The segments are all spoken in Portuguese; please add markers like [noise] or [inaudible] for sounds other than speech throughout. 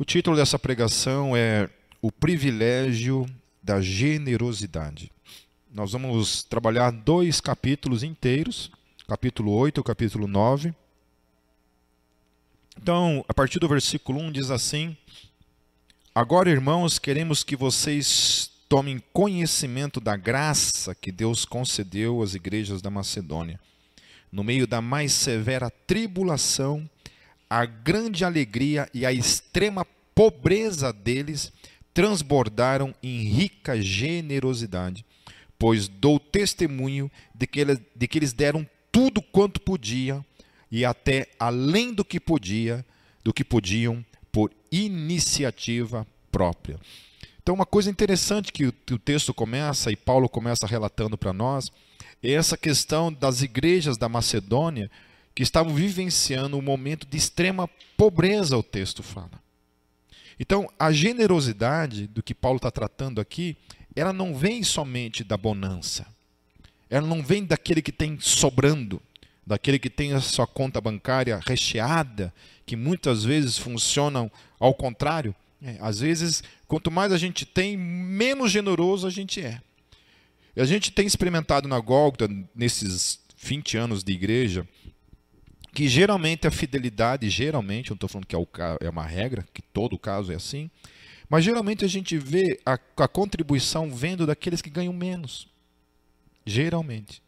O título dessa pregação é O Privilégio da Generosidade. Nós vamos trabalhar dois capítulos inteiros, capítulo 8 e capítulo 9. Então, a partir do versículo 1 diz assim: Agora, irmãos, queremos que vocês tomem conhecimento da graça que Deus concedeu às igrejas da Macedônia. No meio da mais severa tribulação, a grande alegria e a extrema pobreza deles transbordaram em rica generosidade, pois dou testemunho de que, eles, de que eles deram tudo quanto podiam e até além do que podia, do que podiam por iniciativa própria. Então, uma coisa interessante que o, que o texto começa e Paulo começa relatando para nós é essa questão das igrejas da Macedônia que estavam vivenciando um momento de extrema pobreza, o texto fala. Então, a generosidade do que Paulo está tratando aqui, ela não vem somente da bonança. Ela não vem daquele que tem sobrando, daquele que tem a sua conta bancária recheada, que muitas vezes funcionam ao contrário. É, às vezes, quanto mais a gente tem, menos generoso a gente é. E a gente tem experimentado na Gólgota, nesses 20 anos de igreja, que geralmente a fidelidade, geralmente, não estou falando que é, é uma regra, que todo caso é assim, mas geralmente a gente vê a, a contribuição vendo daqueles que ganham menos. Geralmente.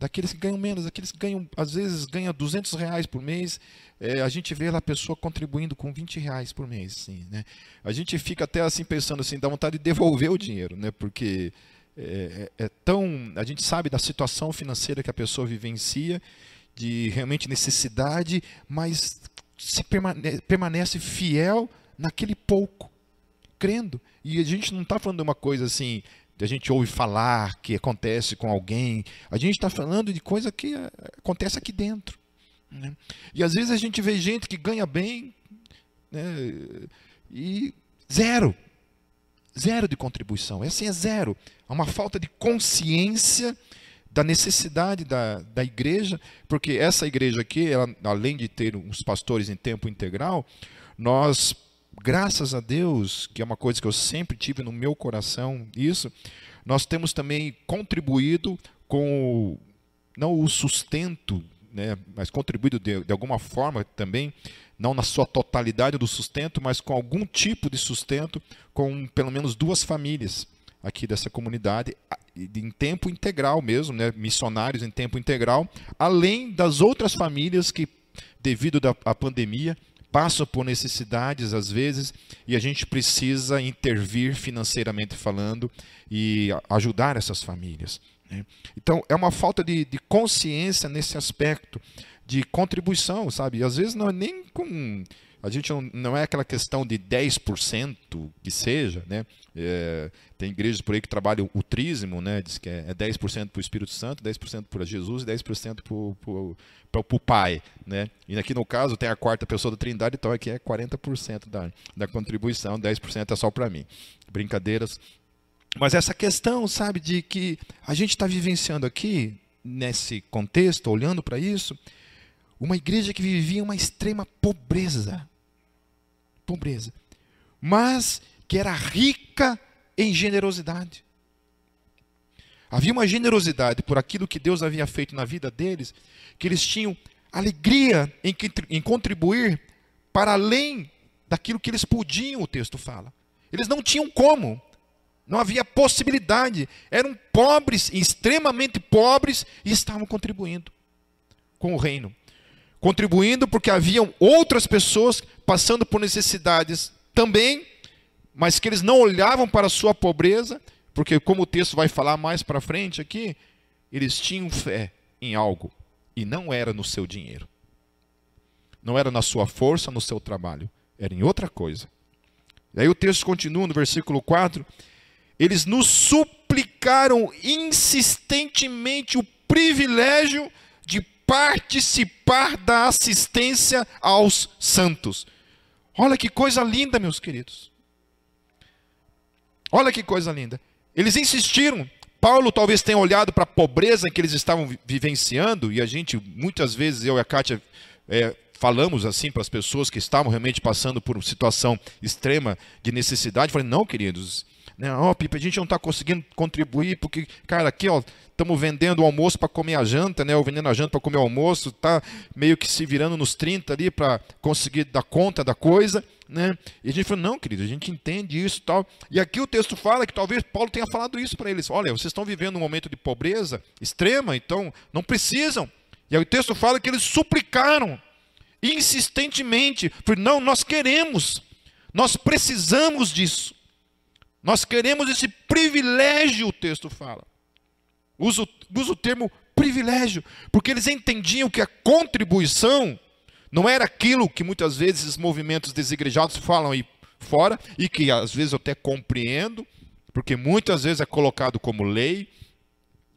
Daqueles que ganham menos, daqueles que ganham, às vezes ganham 200 reais por mês, é, a gente vê a pessoa contribuindo com 20 reais por mês. Assim, né? A gente fica até assim pensando assim, dá vontade de devolver o dinheiro, né? porque é, é, é tão. A gente sabe da situação financeira que a pessoa vivencia de realmente necessidade, mas se permane permanece fiel naquele pouco, crendo. E a gente não está falando de uma coisa assim, a gente ouve falar que acontece com alguém, a gente está falando de coisa que eh, acontece aqui dentro. Né? E às vezes a gente vê gente que ganha bem né, e zero. Zero de contribuição. É assim, é zero. Há uma falta de consciência da necessidade da, da igreja, porque essa igreja aqui, ela, além de ter uns pastores em tempo integral, nós, graças a Deus, que é uma coisa que eu sempre tive no meu coração, isso, nós temos também contribuído com, o, não o sustento, né, mas contribuído de, de alguma forma também, não na sua totalidade do sustento, mas com algum tipo de sustento, com pelo menos duas famílias aqui dessa comunidade em tempo integral mesmo, né, missionários em tempo integral, além das outras famílias que, devido à pandemia, passam por necessidades às vezes e a gente precisa intervir financeiramente falando e ajudar essas famílias. Né? Então, é uma falta de, de consciência nesse aspecto de contribuição, sabe? Às vezes não é nem com a gente não, não é aquela questão de 10% que seja, né? É, tem igrejas por aí que trabalham o trízimo, né? Diz que é, é 10% para o Espírito Santo, 10% para Jesus e 10% para o Pai, né? E aqui no caso tem a quarta pessoa da Trindade, então aqui é 40% da, da contribuição, 10% é só para mim. Brincadeiras. Mas essa questão, sabe, de que a gente está vivenciando aqui, nesse contexto, olhando para isso, uma igreja que vivia uma extrema pobreza. Pobreza, mas que era rica em generosidade. Havia uma generosidade por aquilo que Deus havia feito na vida deles, que eles tinham alegria em, em contribuir para além daquilo que eles podiam, o texto fala. Eles não tinham como, não havia possibilidade, eram pobres, extremamente pobres, e estavam contribuindo com o reino contribuindo porque haviam outras pessoas passando por necessidades também, mas que eles não olhavam para a sua pobreza, porque como o texto vai falar mais para frente aqui, eles tinham fé em algo e não era no seu dinheiro. Não era na sua força, no seu trabalho, era em outra coisa. E aí o texto continua no versículo 4, eles nos suplicaram insistentemente o privilégio participar da assistência aos santos. Olha que coisa linda, meus queridos. Olha que coisa linda. Eles insistiram. Paulo talvez tenha olhado para a pobreza que eles estavam vivenciando, e a gente, muitas vezes, eu e a Kátia, é, falamos assim para as pessoas que estavam realmente passando por uma situação extrema de necessidade. Falei, não, queridos, né? Ó, oh, Pipe, a gente não está conseguindo contribuir, porque, cara, aqui, ó, estamos vendendo o almoço para comer a janta, né? Ou vendendo a janta para comer o almoço, tá meio que se virando nos 30 ali para conseguir dar conta da coisa, né? E a gente falou, não, querido, a gente entende isso tal. E aqui o texto fala que talvez Paulo tenha falado isso para eles. Olha, vocês estão vivendo um momento de pobreza extrema, então não precisam. E aí o texto fala que eles suplicaram insistentemente, porque não, nós queremos, nós precisamos disso. Nós queremos esse privilégio, o texto fala. Usa, o termo privilégio, porque eles entendiam que a contribuição não era aquilo que muitas vezes os movimentos desigrejados falam aí fora, e que às vezes eu até compreendo, porque muitas vezes é colocado como lei,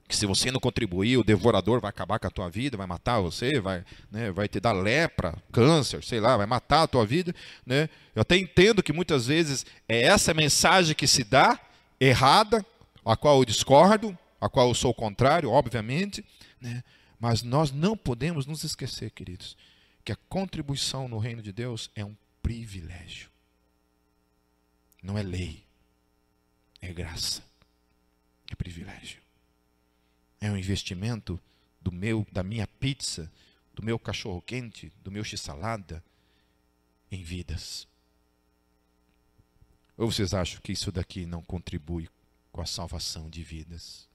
que se você não contribuir, o devorador vai acabar com a tua vida, vai matar você, vai, né, vai te dar lepra, câncer, sei lá, vai matar a tua vida. Né? Eu até entendo que muitas vezes é essa mensagem que se dá, errada, a qual eu discordo, a qual eu sou contrário, obviamente, né? mas nós não podemos nos esquecer, queridos, que a contribuição no reino de Deus é um privilégio. Não é lei, é graça, é privilégio é um investimento do meu, da minha pizza, do meu cachorro quente, do meu x-salada em vidas. Ou vocês acham que isso daqui não contribui com a salvação de vidas?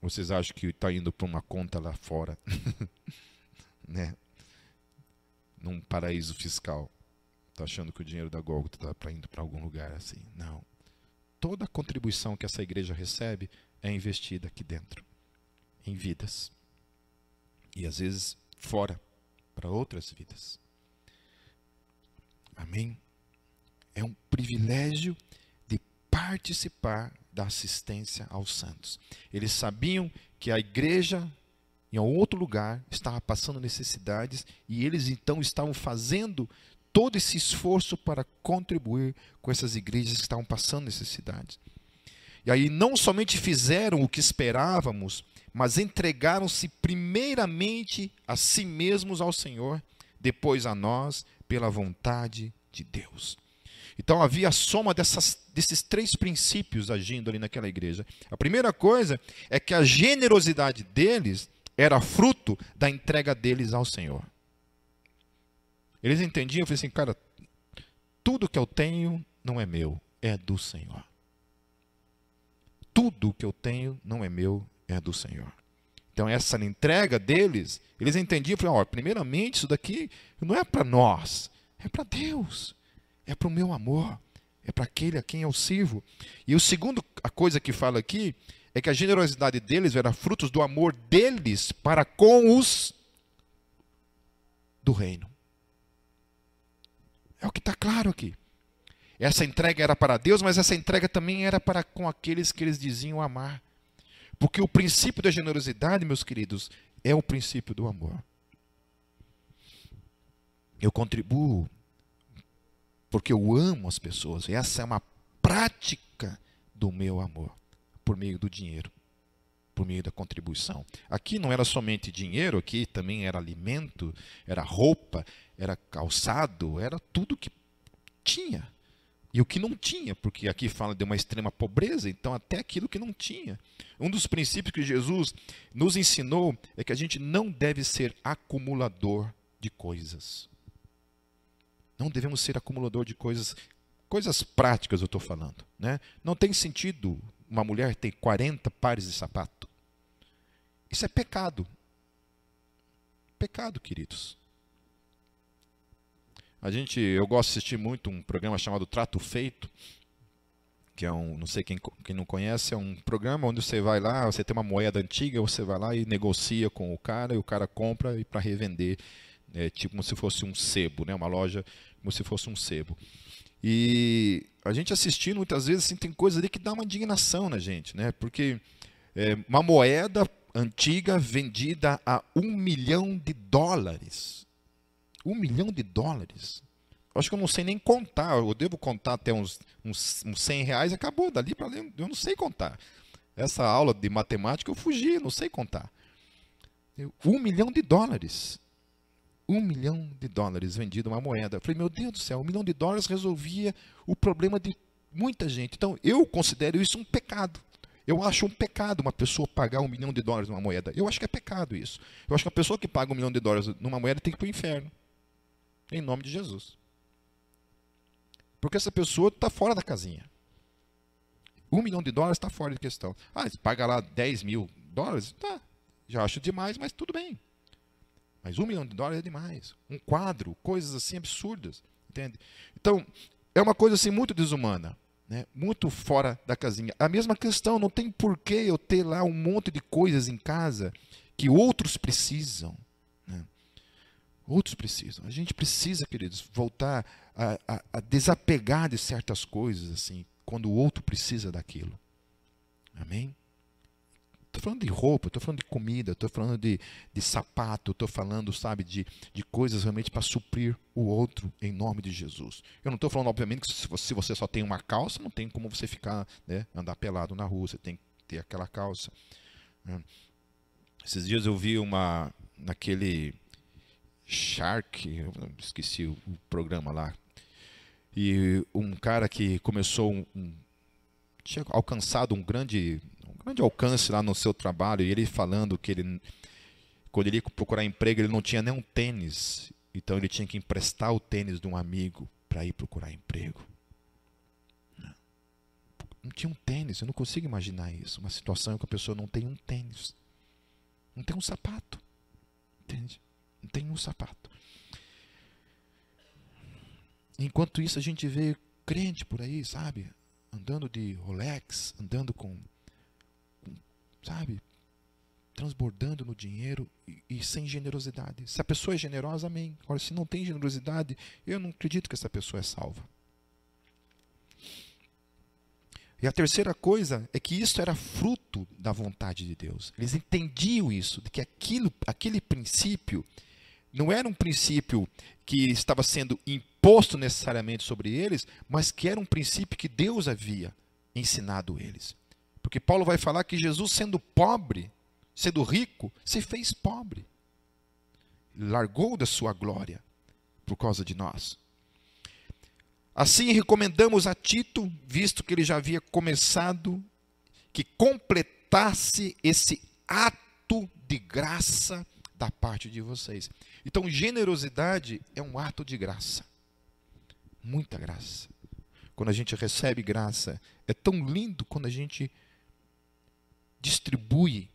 Vocês acham que está indo para uma conta lá fora, [laughs] né? Num paraíso fiscal? Está achando que o dinheiro da Golgota está para indo para algum lugar assim? Não. Toda a contribuição que essa igreja recebe é investida aqui dentro em vidas. E às vezes fora, para outras vidas. Amém? É um privilégio de participar da assistência aos santos. Eles sabiam que a igreja em outro lugar estava passando necessidades e eles então estavam fazendo todo esse esforço para contribuir com essas igrejas que estavam passando necessidades. E aí não somente fizeram o que esperávamos, mas entregaram-se primeiramente a si mesmos ao Senhor, depois a nós, pela vontade de Deus. Então havia a soma dessas, desses três princípios agindo ali naquela igreja. A primeira coisa é que a generosidade deles era fruto da entrega deles ao Senhor. Eles entendiam, eu falei assim, cara, tudo que eu tenho não é meu, é do Senhor. Tudo que eu tenho não é meu, é do Senhor. Então, essa entrega deles, eles entendiam, falaram, ó, primeiramente, isso daqui não é para nós, é para Deus, é para o meu amor, é para aquele a quem eu sirvo. E o segundo, a coisa que fala aqui, é que a generosidade deles era frutos do amor deles para com os do reino. É o que está claro aqui. Essa entrega era para Deus, mas essa entrega também era para com aqueles que eles diziam amar. Porque o princípio da generosidade, meus queridos, é o princípio do amor. Eu contribuo porque eu amo as pessoas. Essa é uma prática do meu amor, por meio do dinheiro, por meio da contribuição. Aqui não era somente dinheiro, aqui também era alimento, era roupa, era calçado, era tudo que tinha. E o que não tinha, porque aqui fala de uma extrema pobreza, então até aquilo que não tinha. Um dos princípios que Jesus nos ensinou é que a gente não deve ser acumulador de coisas. Não devemos ser acumulador de coisas, coisas práticas eu estou falando. Né? Não tem sentido uma mulher ter 40 pares de sapato. Isso é pecado. Pecado, queridos. A gente, eu gosto de assistir muito um programa chamado Trato Feito, que é um, não sei quem, quem não conhece, é um programa onde você vai lá, você tem uma moeda antiga, você vai lá e negocia com o cara e o cara compra e para revender, é, tipo como se fosse um sebo, né? Uma loja como se fosse um sebo. E a gente assistindo muitas vezes assim, tem coisas ali que dá uma indignação na gente, né? Porque é, uma moeda antiga vendida a um milhão de dólares. Um milhão de dólares. Acho que eu não sei nem contar. Eu devo contar até uns, uns, uns 100 reais. Acabou. Dali para ler, eu não sei contar. Essa aula de matemática eu fugi, não sei contar. Um milhão de dólares. um milhão de dólares vendido uma moeda. Eu falei, meu Deus do céu, um milhão de dólares resolvia o problema de muita gente. Então, eu considero isso um pecado. Eu acho um pecado uma pessoa pagar um milhão de dólares numa moeda. Eu acho que é pecado isso. Eu acho que a pessoa que paga um milhão de dólares numa moeda tem que ir para o inferno. Em nome de Jesus. Porque essa pessoa está fora da casinha. Um milhão de dólares está fora de questão. Ah, paga lá 10 mil dólares? Tá. Já acho demais, mas tudo bem. Mas um milhão de dólares é demais. Um quadro, coisas assim absurdas. Entende? Então, é uma coisa assim muito desumana né, muito fora da casinha. A mesma questão, não tem porquê eu ter lá um monte de coisas em casa que outros precisam. Outros precisam. A gente precisa, queridos, voltar a, a, a desapegar de certas coisas, assim, quando o outro precisa daquilo. Amém? Estou falando de roupa, estou falando de comida, estou falando de, de sapato, estou falando, sabe, de, de coisas realmente para suprir o outro em nome de Jesus. Eu não estou falando, obviamente, que se você, se você, só tem uma calça, não tem como você ficar, né, andar pelado na rua, você tem que ter aquela calça. Né. Esses dias eu vi uma, naquele Shark, esqueci o, programa lá, e um cara que começou um, um tinha alcançado um grande grande alcance lá no seu trabalho, e ele falando que ele, quando ele ia procurar emprego, ele não tinha nem um tênis, então ele tinha que emprestar o tênis de um amigo para ir procurar emprego. Não tinha um tênis, eu não consigo imaginar isso. Uma situação em que a pessoa não tem um tênis, não tem um sapato, entende? Tem um sapato. Enquanto isso, a gente vê crente por aí, sabe? Andando de Rolex, andando com sabe? Transbordando no dinheiro e, e, sem generosidade. Se a pessoa é generosa, amém. Agora, se não tem generosidade, eu não acredito que essa pessoa é salva. E a terceira coisa é que isso era fruto da vontade de Deus. Eles entendiam isso, de que aquilo, aquele princípio não era um princípio que estava sendo imposto necessariamente sobre eles, mas que era um princípio que Deus havia ensinado eles. Porque Paulo vai falar que Jesus, sendo pobre, sendo rico, se fez pobre. Largou da sua glória por causa de nós. Assim, recomendamos a Tito, visto que ele já havia começado, que completasse esse ato de graça da parte de vocês. Então, generosidade é um ato de graça. Muita graça. Quando a gente recebe graça, é tão lindo quando a gente distribui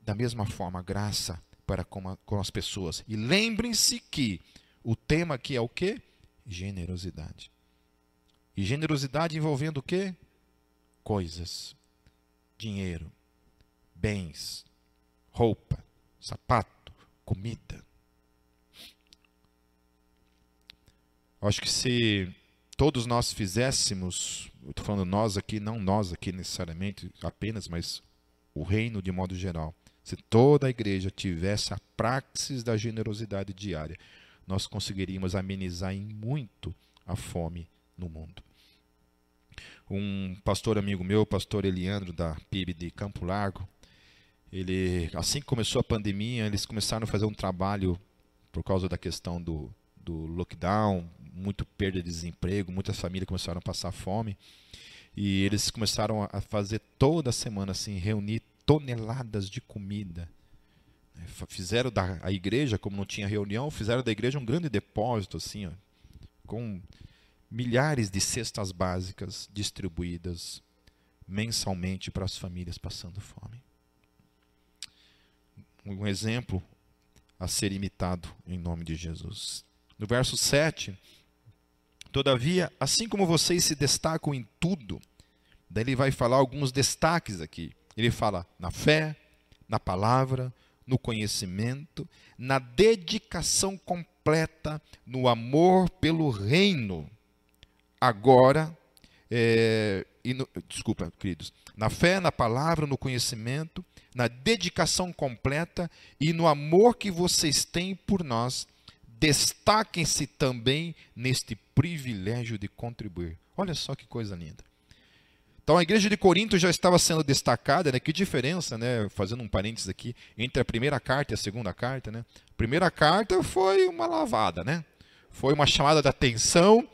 da mesma forma graça para com, a, com as pessoas. E lembrem-se que o tema aqui é o que? Generosidade. E generosidade envolvendo o que? Coisas, dinheiro, bens, roupa, sapato, comida. Acho que se todos nós fizéssemos, estou falando nós aqui, não nós aqui necessariamente apenas, mas o reino de modo geral, se toda a igreja tivesse a praxis da generosidade diária, nós conseguiríamos amenizar em muito a fome no mundo. Um pastor amigo meu, pastor Eliandro da PIB de Campo Largo, ele assim que começou a pandemia, eles começaram a fazer um trabalho por causa da questão do, do lockdown, muito perda de desemprego, muitas famílias começaram a passar fome. E eles começaram a fazer toda semana assim, reunir toneladas de comida. Fizeram da a igreja, como não tinha reunião, fizeram da igreja um grande depósito assim, ó, com milhares de cestas básicas distribuídas mensalmente para as famílias passando fome. Um exemplo a ser imitado em nome de Jesus. No verso 7, Todavia, assim como vocês se destacam em tudo, daí ele vai falar alguns destaques aqui. Ele fala na fé, na palavra, no conhecimento, na dedicação completa, no amor pelo reino. Agora, é, no, desculpa, queridos, na fé, na palavra, no conhecimento, na dedicação completa e no amor que vocês têm por nós destaquem-se também neste privilégio de contribuir. Olha só que coisa linda. Então a igreja de Corinto já estava sendo destacada, né? Que diferença, né? Fazendo um parênteses aqui, entre a primeira carta e a segunda carta, né? A primeira carta foi uma lavada, né? Foi uma chamada de atenção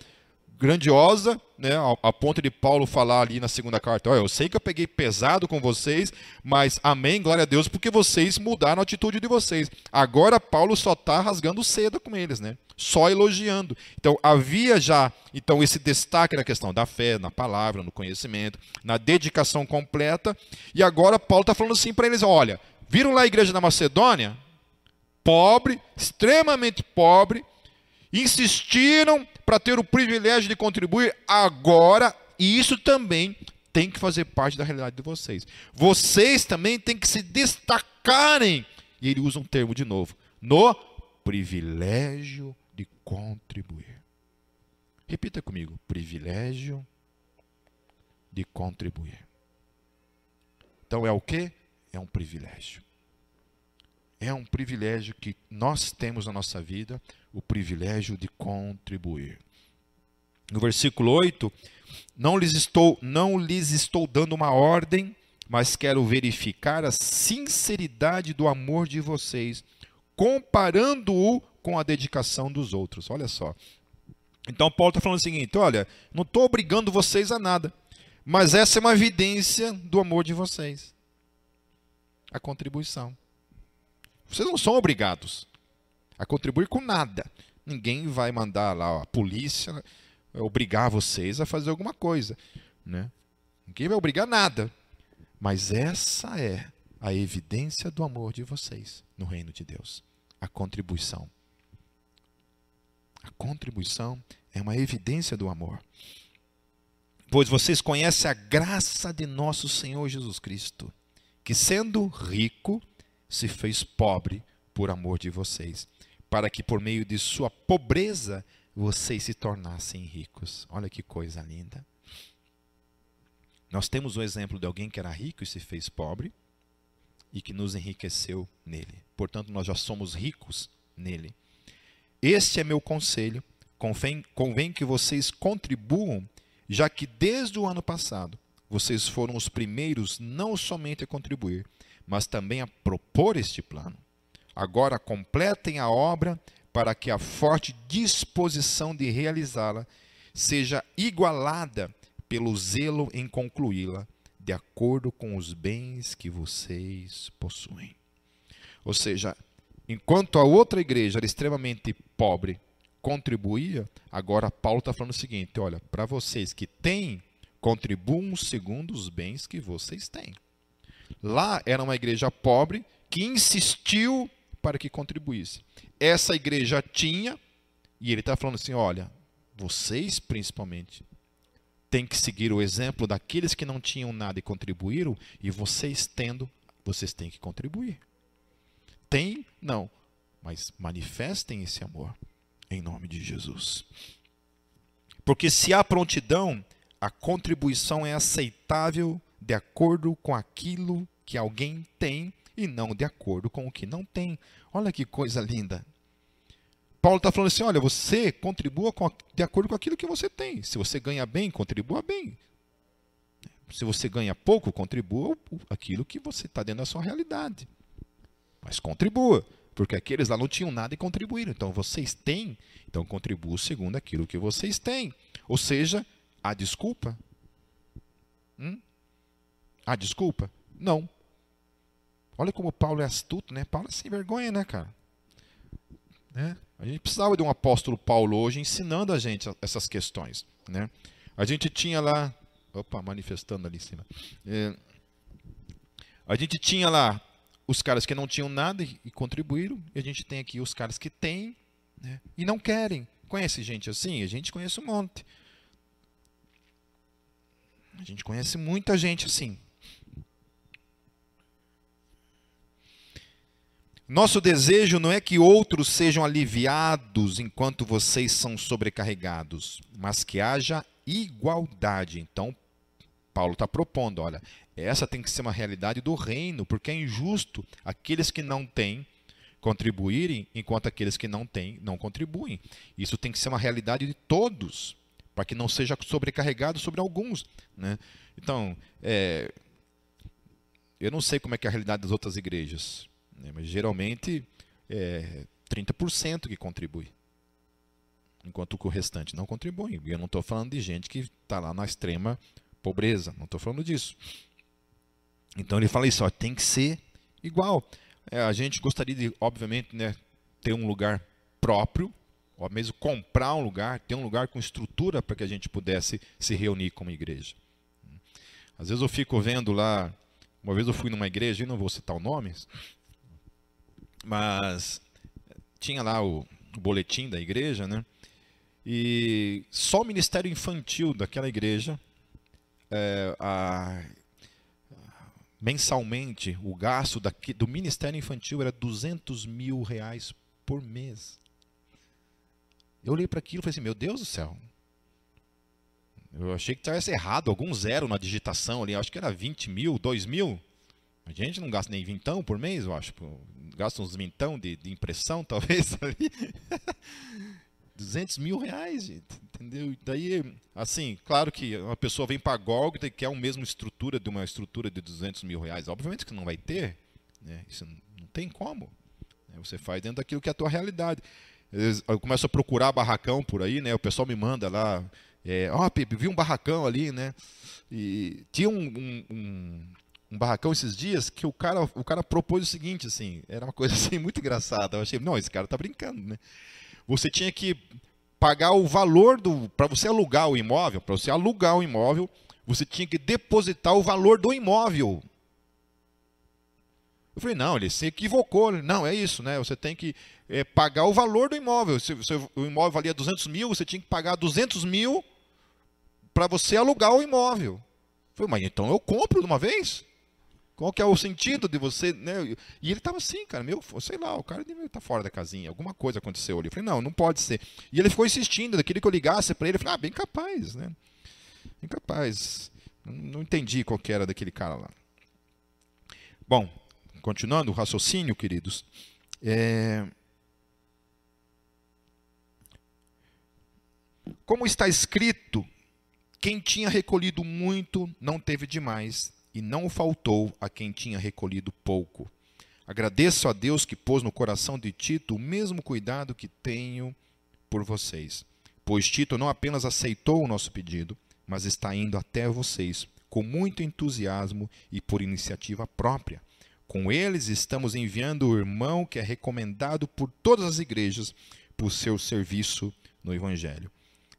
grandiosa, né, a, ponto de Paulo falar ali na segunda carta, olha, eu sei que eu peguei pesado com vocês, mas amém, glória a Deus, porque vocês mudaram a atitude de vocês. Agora Paulo só está rasgando seda com eles, né? Só elogiando. Então havia já então esse destaque na questão da fé, na palavra, no conhecimento, na dedicação completa. E agora Paulo está falando assim para eles: olha, viram lá a igreja da Macedônia? Pobre, extremamente pobre, insistiram para ter o privilégio de contribuir agora, e isso também tem que fazer parte da realidade de vocês. Vocês também têm que se destacarem, e ele usa um termo de novo, no privilégio de contribuir. Repita comigo: privilégio de contribuir. Então é o que? É um privilégio. É um privilégio que nós temos na nossa vida o privilégio de contribuir. No versículo 8, não lhes estou, não lhes estou dando uma ordem, mas quero verificar a sinceridade do amor de vocês, comparando-o com a dedicação dos outros. Olha só. Então Paulo está falando o seguinte: olha, não estou obrigando vocês a nada, mas essa é uma evidência do amor de vocês. A contribuição. Vocês não são obrigados a contribuir com nada. Ninguém vai mandar lá a polícia obrigar vocês a fazer alguma coisa, né? Ninguém vai obrigar nada. Mas essa é a evidência do amor de vocês no reino de Deus, a contribuição. A contribuição é uma evidência do amor. Pois vocês conhecem a graça de nosso Senhor Jesus Cristo, que sendo rico, se fez pobre por amor de vocês para que por meio de sua pobreza vocês se tornassem ricos. Olha que coisa linda. Nós temos o exemplo de alguém que era rico e se fez pobre e que nos enriqueceu nele. Portanto, nós já somos ricos nele. Este é meu conselho. Convém, convém que vocês contribuam, já que desde o ano passado vocês foram os primeiros não somente a contribuir, mas também a propor este plano. Agora completem a obra para que a forte disposição de realizá-la seja igualada pelo zelo em concluí-la, de acordo com os bens que vocês possuem. Ou seja, enquanto a outra igreja era extremamente pobre, contribuía, agora Paulo está falando o seguinte: olha, para vocês que têm, contribuam segundo os bens que vocês têm. Lá era uma igreja pobre que insistiu para que contribuísse. Essa igreja tinha, e ele está falando assim: olha, vocês principalmente têm que seguir o exemplo daqueles que não tinham nada e contribuíram, e vocês tendo, vocês têm que contribuir. Tem? Não. Mas manifestem esse amor em nome de Jesus. Porque se há prontidão, a contribuição é aceitável de acordo com aquilo que alguém tem e não de acordo com o que não tem. Olha que coisa linda. Paulo está falando assim: olha, você contribua de acordo com aquilo que você tem. Se você ganha bem, contribua bem. Se você ganha pouco, contribua aquilo que você está dentro da sua realidade. Mas contribua, porque aqueles lá não tinham nada e contribuíram. Então vocês têm, então contribuam segundo aquilo que vocês têm. Ou seja, há desculpa? Hum? Há desculpa? Não. Olha como Paulo é astuto, né? Paulo é sem vergonha, né, cara? Né? A gente precisava de um apóstolo Paulo hoje ensinando a gente essas questões, né? A gente tinha lá, opa, manifestando ali em cima. É, a gente tinha lá os caras que não tinham nada e, e contribuíram, e a gente tem aqui os caras que têm né, e não querem. Conhece gente assim? A gente conhece um monte. A gente conhece muita gente assim. Nosso desejo não é que outros sejam aliviados enquanto vocês são sobrecarregados, mas que haja igualdade. Então, Paulo está propondo: olha, essa tem que ser uma realidade do reino, porque é injusto aqueles que não têm contribuírem, enquanto aqueles que não têm não contribuem. Isso tem que ser uma realidade de todos, para que não seja sobrecarregado sobre alguns. Né? Então, é, eu não sei como é, é a realidade das outras igrejas, né? mas geralmente é 30% que contribui, enquanto o restante não contribui. E eu não estou falando de gente que está lá na extrema pobreza, não estou falando disso. Então ele fala isso, ó, tem que ser igual. É, a gente gostaria de, obviamente, né, ter um lugar próprio, ou mesmo comprar um lugar, ter um lugar com estrutura para que a gente pudesse se reunir como igreja. Às vezes eu fico vendo lá, uma vez eu fui numa igreja, e não vou citar o nome, mas tinha lá o, o boletim da igreja, né? E só o ministério infantil daquela igreja, é, a, mensalmente, o gasto daqui, do Ministério Infantil era 200 mil reais por mês. Eu olhei para aquilo e falei assim, meu Deus do céu. Eu achei que tivesse errado, algum zero na digitação ali. Acho que era 20 mil, 2 mil. A gente não gasta nem vintão por mês, eu acho. Gasta uns vintão de, de impressão, [laughs] talvez, ali. 200 mil reais, gente, entendeu? Daí, assim, claro que uma pessoa vem para a Golgotha e quer a mesma estrutura de uma estrutura de 200 mil reais. Obviamente que não vai ter, né? isso não tem como. Né? Você faz dentro daquilo que é a tua realidade. Eu começo a procurar barracão por aí, né? O pessoal me manda lá, é, ó, oh, vi um barracão ali, né? E tinha um, um, um, um, barracão esses dias que o cara, o cara propôs o seguinte, assim, era uma coisa [laughs] assim muito engraçada. Eu achei, não, esse cara tá brincando, né? você tinha que pagar o valor do. Para você alugar o imóvel, para você alugar o imóvel, você tinha que depositar o valor do imóvel. Eu falei, não, ele se equivocou. Não, é isso, né? Você tem que é, pagar o valor do imóvel. Se, se, o imóvel valia 200 mil, você tinha que pagar 200 mil para você alugar o imóvel. Eu falei, mas então eu compro de uma vez? Qual que é o sentido de você, né? E ele estava assim, cara, meu, sei lá, o cara estar tá fora da casinha, alguma coisa aconteceu ali. Eu falei, não, não pode ser. E ele ficou insistindo, daquele que eu ligasse para ele, eu falei, ah, bem capaz, né? Bem capaz. Não, não entendi qual que era daquele cara lá. Bom, continuando o raciocínio, queridos. É... Como está escrito, quem tinha recolhido muito não teve demais, e não faltou a quem tinha recolhido pouco. Agradeço a Deus que pôs no coração de Tito o mesmo cuidado que tenho por vocês, pois Tito não apenas aceitou o nosso pedido, mas está indo até vocês com muito entusiasmo e por iniciativa própria. Com eles estamos enviando o irmão que é recomendado por todas as igrejas por seu serviço no Evangelho.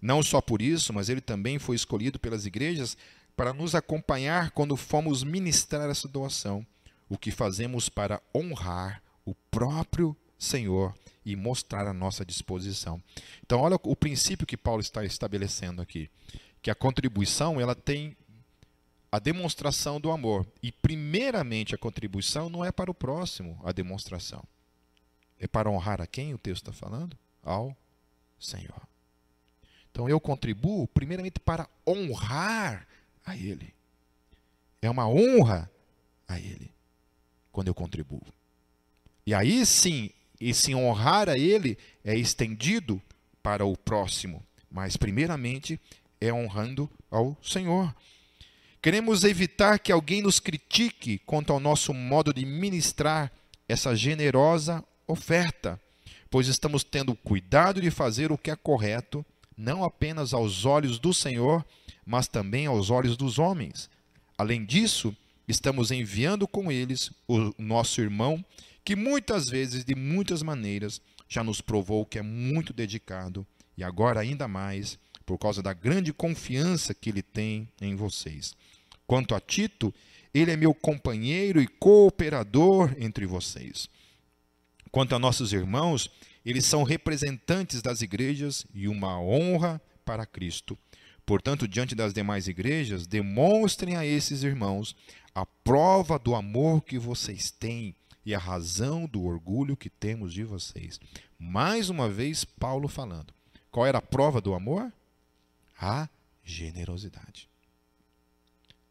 Não só por isso, mas ele também foi escolhido pelas igrejas para nos acompanhar quando fomos ministrar essa doação, o que fazemos para honrar o próprio Senhor e mostrar a nossa disposição. Então, olha o princípio que Paulo está estabelecendo aqui, que a contribuição ela tem a demonstração do amor. E primeiramente a contribuição não é para o próximo, a demonstração. É para honrar a quem o texto está falando? Ao Senhor. Então eu contribuo primeiramente para honrar a Ele. É uma honra a Ele quando eu contribuo. E aí sim, esse honrar a Ele é estendido para o próximo, mas primeiramente é honrando ao Senhor. Queremos evitar que alguém nos critique quanto ao nosso modo de ministrar essa generosa oferta, pois estamos tendo cuidado de fazer o que é correto, não apenas aos olhos do Senhor, mas também aos olhos dos homens. Além disso, estamos enviando com eles o nosso irmão, que muitas vezes, de muitas maneiras, já nos provou que é muito dedicado e agora ainda mais por causa da grande confiança que ele tem em vocês. Quanto a Tito, ele é meu companheiro e cooperador entre vocês. Quanto a nossos irmãos, eles são representantes das igrejas e uma honra para Cristo. Portanto, diante das demais igrejas, demonstrem a esses irmãos a prova do amor que vocês têm e a razão do orgulho que temos de vocês. Mais uma vez, Paulo falando. Qual era a prova do amor? A generosidade.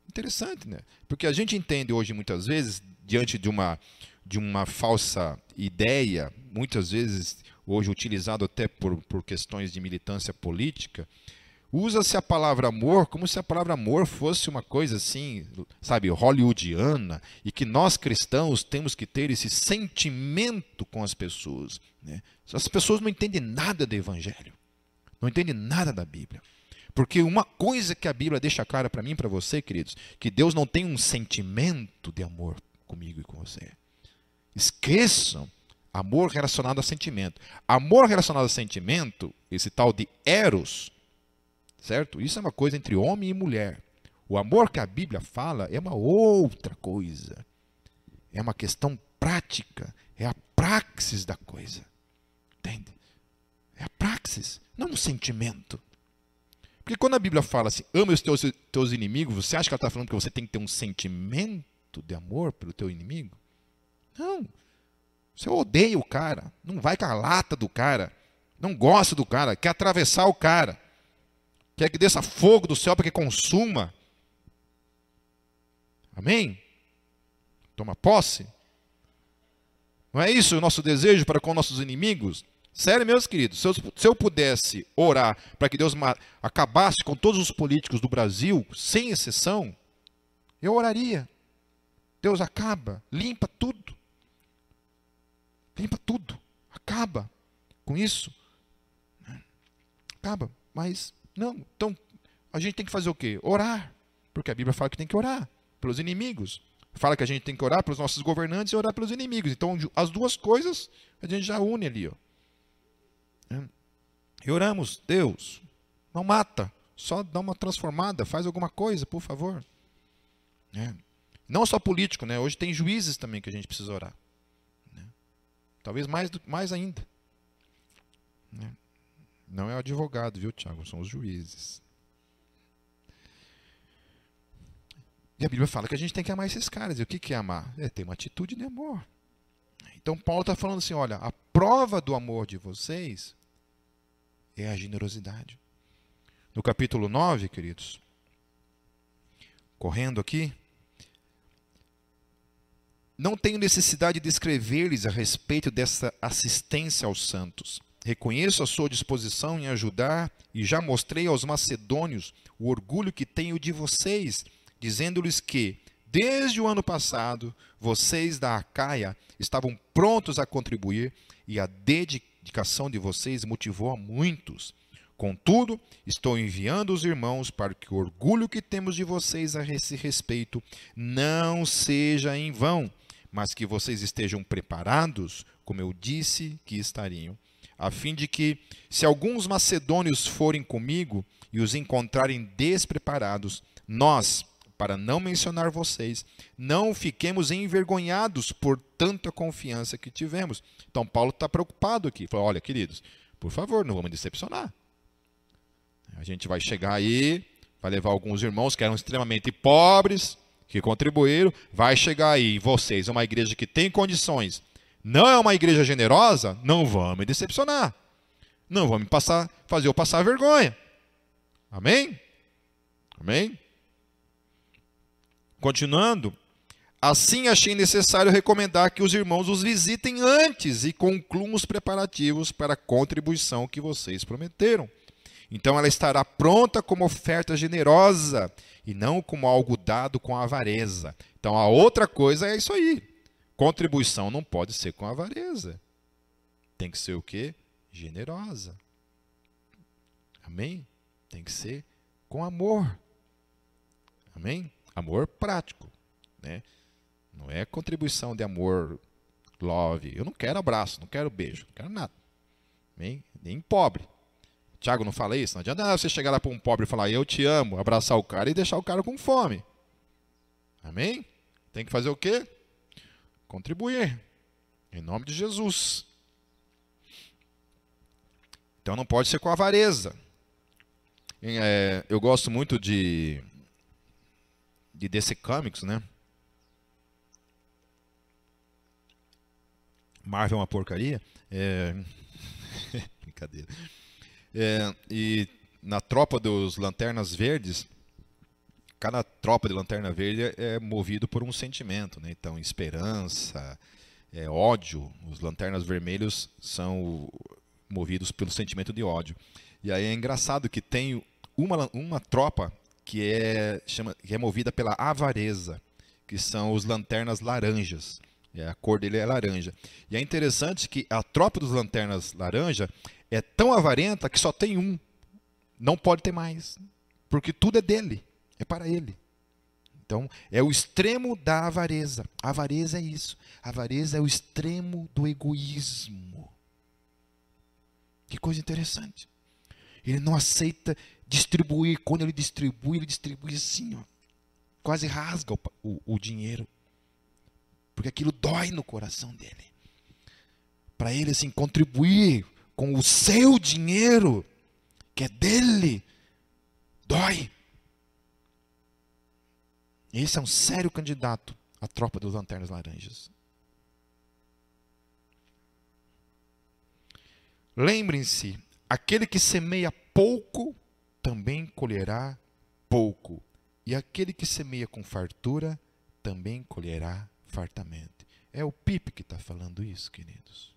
Interessante, né? Porque a gente entende hoje muitas vezes, diante de uma, de uma falsa ideia, muitas vezes hoje utilizado até por, por questões de militância política, Usa-se a palavra amor como se a palavra amor fosse uma coisa assim, sabe, hollywoodiana, e que nós cristãos temos que ter esse sentimento com as pessoas. Né? As pessoas não entendem nada do Evangelho, não entendem nada da Bíblia. Porque uma coisa que a Bíblia deixa clara para mim e para você, queridos, que Deus não tem um sentimento de amor comigo e com você. Esqueçam amor relacionado a sentimento. Amor relacionado a sentimento, esse tal de eros, certo? Isso é uma coisa entre homem e mulher. O amor que a Bíblia fala é uma outra coisa. É uma questão prática, é a praxis da coisa. Entende? É a praxis, não um sentimento. Porque quando a Bíblia fala assim, ama os teus, teus inimigos, você acha que ela está falando que você tem que ter um sentimento de amor pelo teu inimigo? Não. Você odeia o cara, não vai com a lata do cara, não gosta do cara, quer atravessar o cara. Quer que desça fogo do céu para que consuma. Amém? Toma posse. Não é isso o nosso desejo para com nossos inimigos? Sério, meus queridos, se eu, se eu pudesse orar para que Deus acabasse com todos os políticos do Brasil, sem exceção, eu oraria. Deus acaba, limpa tudo. Limpa tudo. Acaba com isso. Acaba. Mas não, então a gente tem que fazer o quê? Orar. Porque a Bíblia fala que tem que orar pelos inimigos. Fala que a gente tem que orar pelos nossos governantes e orar pelos inimigos. Então, as duas coisas a gente já une ali. Ó. É. E oramos, Deus, não mata, só dá uma transformada, faz alguma coisa, por favor. É. Não só político, né? Hoje tem juízes também que a gente precisa orar. Né? Talvez mais, mais ainda. Né? Não é o advogado, viu, Tiago? São os juízes. E a Bíblia fala que a gente tem que amar esses caras. E o que é amar? É ter uma atitude de amor. Então Paulo está falando assim: olha, a prova do amor de vocês é a generosidade. No capítulo 9, queridos, correndo aqui, não tenho necessidade de escrever-lhes a respeito dessa assistência aos santos Reconheço a sua disposição em ajudar e já mostrei aos macedônios o orgulho que tenho de vocês, dizendo-lhes que, desde o ano passado, vocês da Acaia estavam prontos a contribuir e a dedicação de vocês motivou a muitos. Contudo, estou enviando os irmãos para que o orgulho que temos de vocês a esse respeito não seja em vão, mas que vocês estejam preparados, como eu disse que estariam a fim de que, se alguns macedônios forem comigo e os encontrarem despreparados, nós, para não mencionar vocês, não fiquemos envergonhados por tanta confiança que tivemos. Então, Paulo está preocupado aqui. Falou: olha, queridos, por favor, não vamos decepcionar. A gente vai chegar aí, vai levar alguns irmãos que eram extremamente pobres, que contribuíram, vai chegar aí, vocês, uma igreja que tem condições não é uma igreja generosa, não vão me decepcionar. Não vão me passar, fazer eu passar vergonha. Amém? Amém? Continuando, assim achei necessário recomendar que os irmãos os visitem antes e concluam os preparativos para a contribuição que vocês prometeram. Então ela estará pronta como oferta generosa e não como algo dado com avareza. Então a outra coisa é isso aí. Contribuição não pode ser com avareza. Tem que ser o quê? Generosa. Amém? Tem que ser com amor. Amém? Amor prático, né? Não é contribuição de amor love. Eu não quero abraço, não quero beijo, não quero nada. Amém? Nem pobre. Tiago não fala isso? Não adianta você chegar lá para um pobre e falar eu te amo, abraçar o cara e deixar o cara com fome. Amém? Tem que fazer o quê? Contribuir. Em nome de Jesus. Então não pode ser com avareza. É, eu gosto muito de, de DC Comics, né? Marvel é uma porcaria. É... [laughs] Brincadeira. É, e na tropa dos Lanternas Verdes, cada tropa de Lanterna Verde é movido por um sentimento, né? Então, esperança, é, ódio. Os Lanternas Vermelhos são movidos pelo sentimento de ódio. E aí é engraçado que tem uma, uma tropa que é, chama, que é movida pela avareza, que são os lanternas laranjas. É, a cor dele é laranja. E é interessante que a tropa dos lanternas laranja é tão avarenta que só tem um. Não pode ter mais. Porque tudo é dele. É para ele. Então, é o extremo da avareza. A avareza é isso. A avareza é o extremo do egoísmo. Que coisa interessante. Ele não aceita distribuir. Quando ele distribui, ele distribui assim, ó. Quase rasga o, o, o dinheiro. Porque aquilo dói no coração dele. Para ele, assim, contribuir com o seu dinheiro, que é dele, dói. Esse é um sério candidato à tropa dos lanternas laranjas. Lembrem-se: aquele que semeia pouco também colherá pouco, e aquele que semeia com fartura também colherá fartamente. É o Pipe que está falando isso, queridos.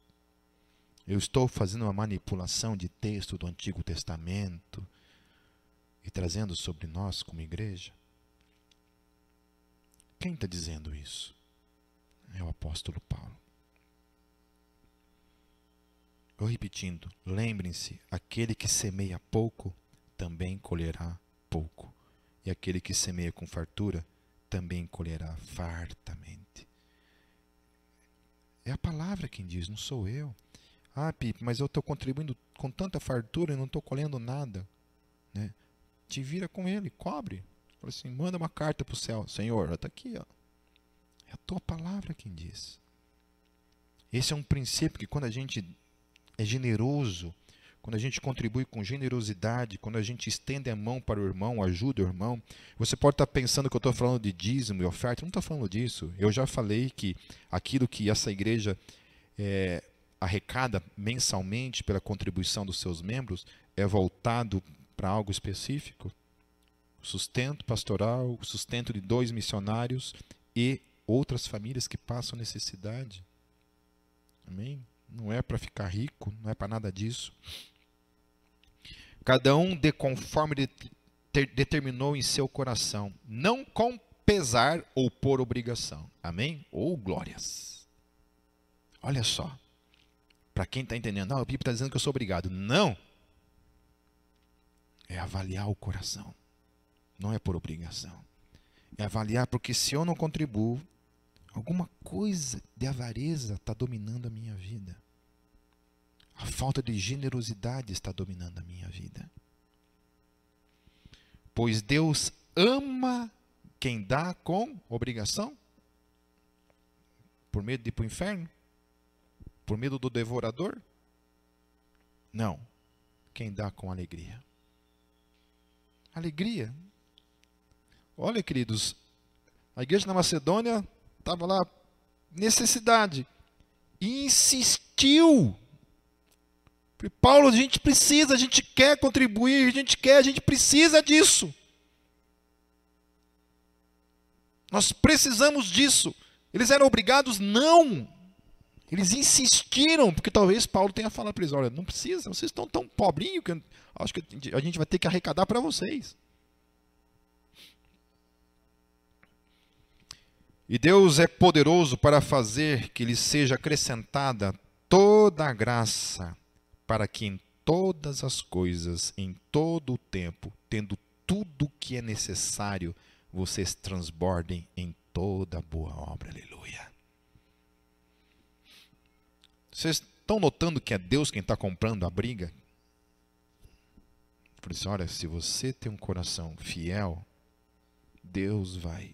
Eu estou fazendo uma manipulação de texto do Antigo Testamento e trazendo sobre nós como igreja. Quem está dizendo isso? É o apóstolo Paulo. Vou repetindo: lembrem-se, aquele que semeia pouco também colherá pouco, e aquele que semeia com fartura também colherá fartamente. É a palavra quem diz, não sou eu. Ah, Pipe, mas eu estou contribuindo com tanta fartura e não estou colhendo nada. Né? Te vira com ele, cobre. Fala assim, manda uma carta para o céu. Senhor, está aqui. Ó. É a tua palavra quem diz. Esse é um princípio que quando a gente é generoso, quando a gente contribui com generosidade, quando a gente estende a mão para o irmão, ajuda o irmão, você pode estar pensando que eu estou falando de dízimo e oferta, eu não estou falando disso. Eu já falei que aquilo que essa igreja é, arrecada mensalmente pela contribuição dos seus membros é voltado para algo específico. Sustento pastoral, sustento de dois missionários e outras famílias que passam necessidade. Amém? Não é para ficar rico, não é para nada disso. Cada um de conforme de, determinou em seu coração, não com pesar ou por obrigação. Amém? Ou glórias. Olha só. Para quem está entendendo, não, o Bíblia está dizendo que eu sou obrigado. Não. É avaliar o coração. Não é por obrigação. É avaliar porque se eu não contribuo, alguma coisa de avareza está dominando a minha vida. A falta de generosidade está dominando a minha vida. Pois Deus ama quem dá com obrigação? Por medo de ir para o inferno? Por medo do devorador? Não. Quem dá com alegria. Alegria. Olha, queridos, a igreja na Macedônia estava lá, necessidade. Insistiu Paulo, a gente precisa, a gente quer contribuir, a gente quer, a gente precisa disso. Nós precisamos disso. Eles eram obrigados? Não. Eles insistiram, porque talvez Paulo tenha falado para eles: olha, não precisa, vocês estão tão pobrinhos que acho que a gente vai ter que arrecadar para vocês. E Deus é poderoso para fazer que lhe seja acrescentada toda a graça para que em todas as coisas, em todo o tempo, tendo tudo o que é necessário, vocês transbordem em toda boa obra. Aleluia. Vocês estão notando que é Deus quem está comprando a briga? Por isso, olha, se você tem um coração fiel, Deus vai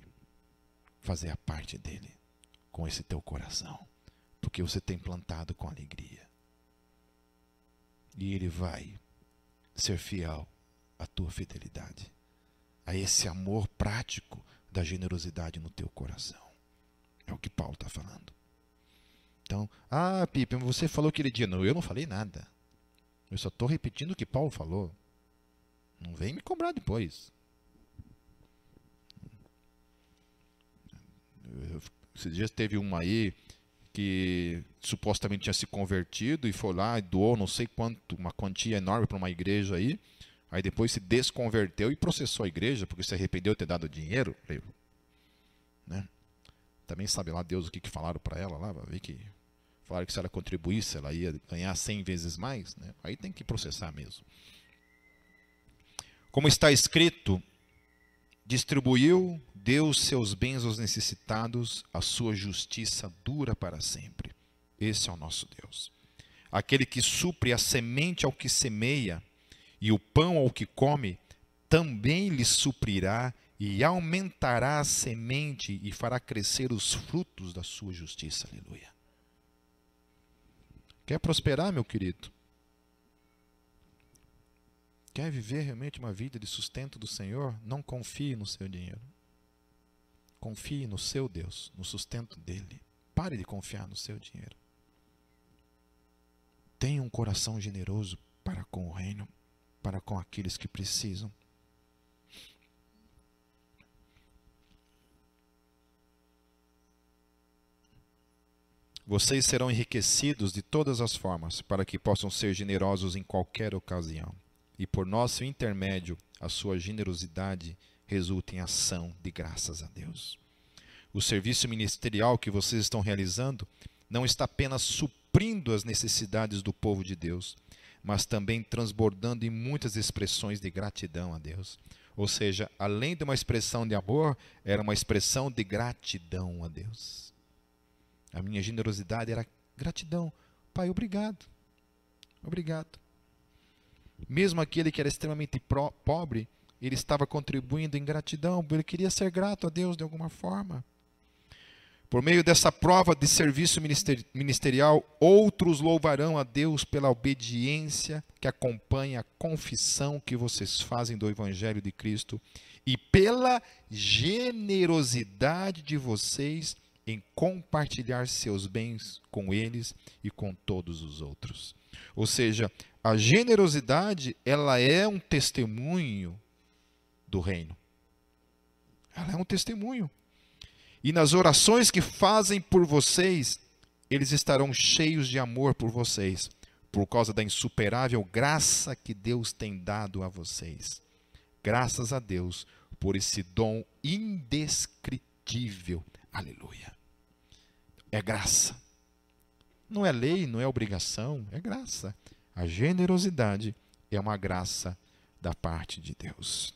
fazer a parte dele com esse teu coração, porque você tem plantado com alegria e Ele vai ser fiel à tua fidelidade, a esse amor prático da generosidade no teu coração. É o que Paulo está falando. Então, ah, Pipe, você falou aquele dia. Não, eu não falei nada. Eu só estou repetindo o que Paulo falou. Não vem me cobrar depois. Esses dias teve uma aí que supostamente tinha se convertido e foi lá e doou não sei quanto, uma quantia enorme para uma igreja aí. Aí depois se desconverteu e processou a igreja porque se arrependeu de ter dado dinheiro. Né? Também sabe lá Deus o que, que falaram para ela lá, ver que falaram que se ela contribuísse ela ia ganhar 100 vezes mais. Né? Aí tem que processar mesmo. Como está escrito, distribuiu Deus seus bens aos necessitados, a sua justiça dura para sempre. Esse é o nosso Deus. Aquele que supre a semente ao que semeia e o pão ao que come, também lhe suprirá e aumentará a semente e fará crescer os frutos da sua justiça. Aleluia. Quer prosperar, meu querido? Quer viver realmente uma vida de sustento do Senhor? Não confie no seu dinheiro. Confie no seu Deus, no sustento dele. Pare de confiar no seu dinheiro. Tenha um coração generoso para com o reino, para com aqueles que precisam. Vocês serão enriquecidos de todas as formas, para que possam ser generosos em qualquer ocasião. E por nosso intermédio, a sua generosidade resulta em ação de graças a Deus. O serviço ministerial que vocês estão realizando não está apenas suprindo as necessidades do povo de Deus, mas também transbordando em muitas expressões de gratidão a Deus. Ou seja, além de uma expressão de amor, era uma expressão de gratidão a Deus. A minha generosidade era gratidão. Pai, obrigado. Obrigado. Mesmo aquele que era extremamente pobre, ele estava contribuindo em gratidão, ele queria ser grato a Deus de alguma forma. Por meio dessa prova de serviço ministerial, outros louvarão a Deus pela obediência que acompanha a confissão que vocês fazem do Evangelho de Cristo e pela generosidade de vocês em compartilhar seus bens com eles e com todos os outros. Ou seja, a generosidade, ela é um testemunho do reino. Ela é um testemunho. E nas orações que fazem por vocês, eles estarão cheios de amor por vocês, por causa da insuperável graça que Deus tem dado a vocês. Graças a Deus por esse dom indescritível. Aleluia. É graça. Não é lei, não é obrigação, é graça. A generosidade é uma graça da parte de Deus.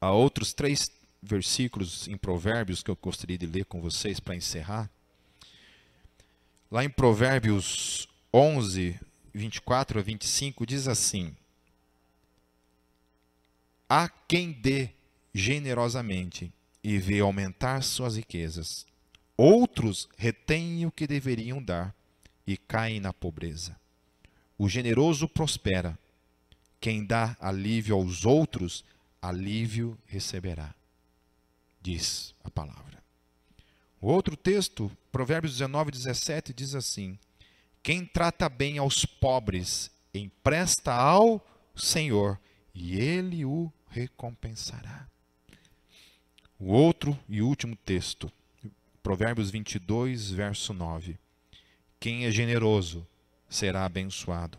Há outros três versículos em Provérbios que eu gostaria de ler com vocês para encerrar. Lá em Provérbios 11, 24 a 25, diz assim: Há quem dê generosamente e vê aumentar suas riquezas. Outros retêm o que deveriam dar e caem na pobreza. O generoso prospera. Quem dá alívio aos outros, alívio receberá. Diz a palavra. O outro texto, Provérbios 19, 17, diz assim: Quem trata bem aos pobres, empresta ao Senhor, e ele o recompensará. O outro e último texto, Provérbios 22, verso 9. Quem é generoso será abençoado,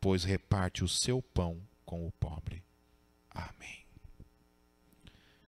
pois reparte o seu pão com o pobre. Amém.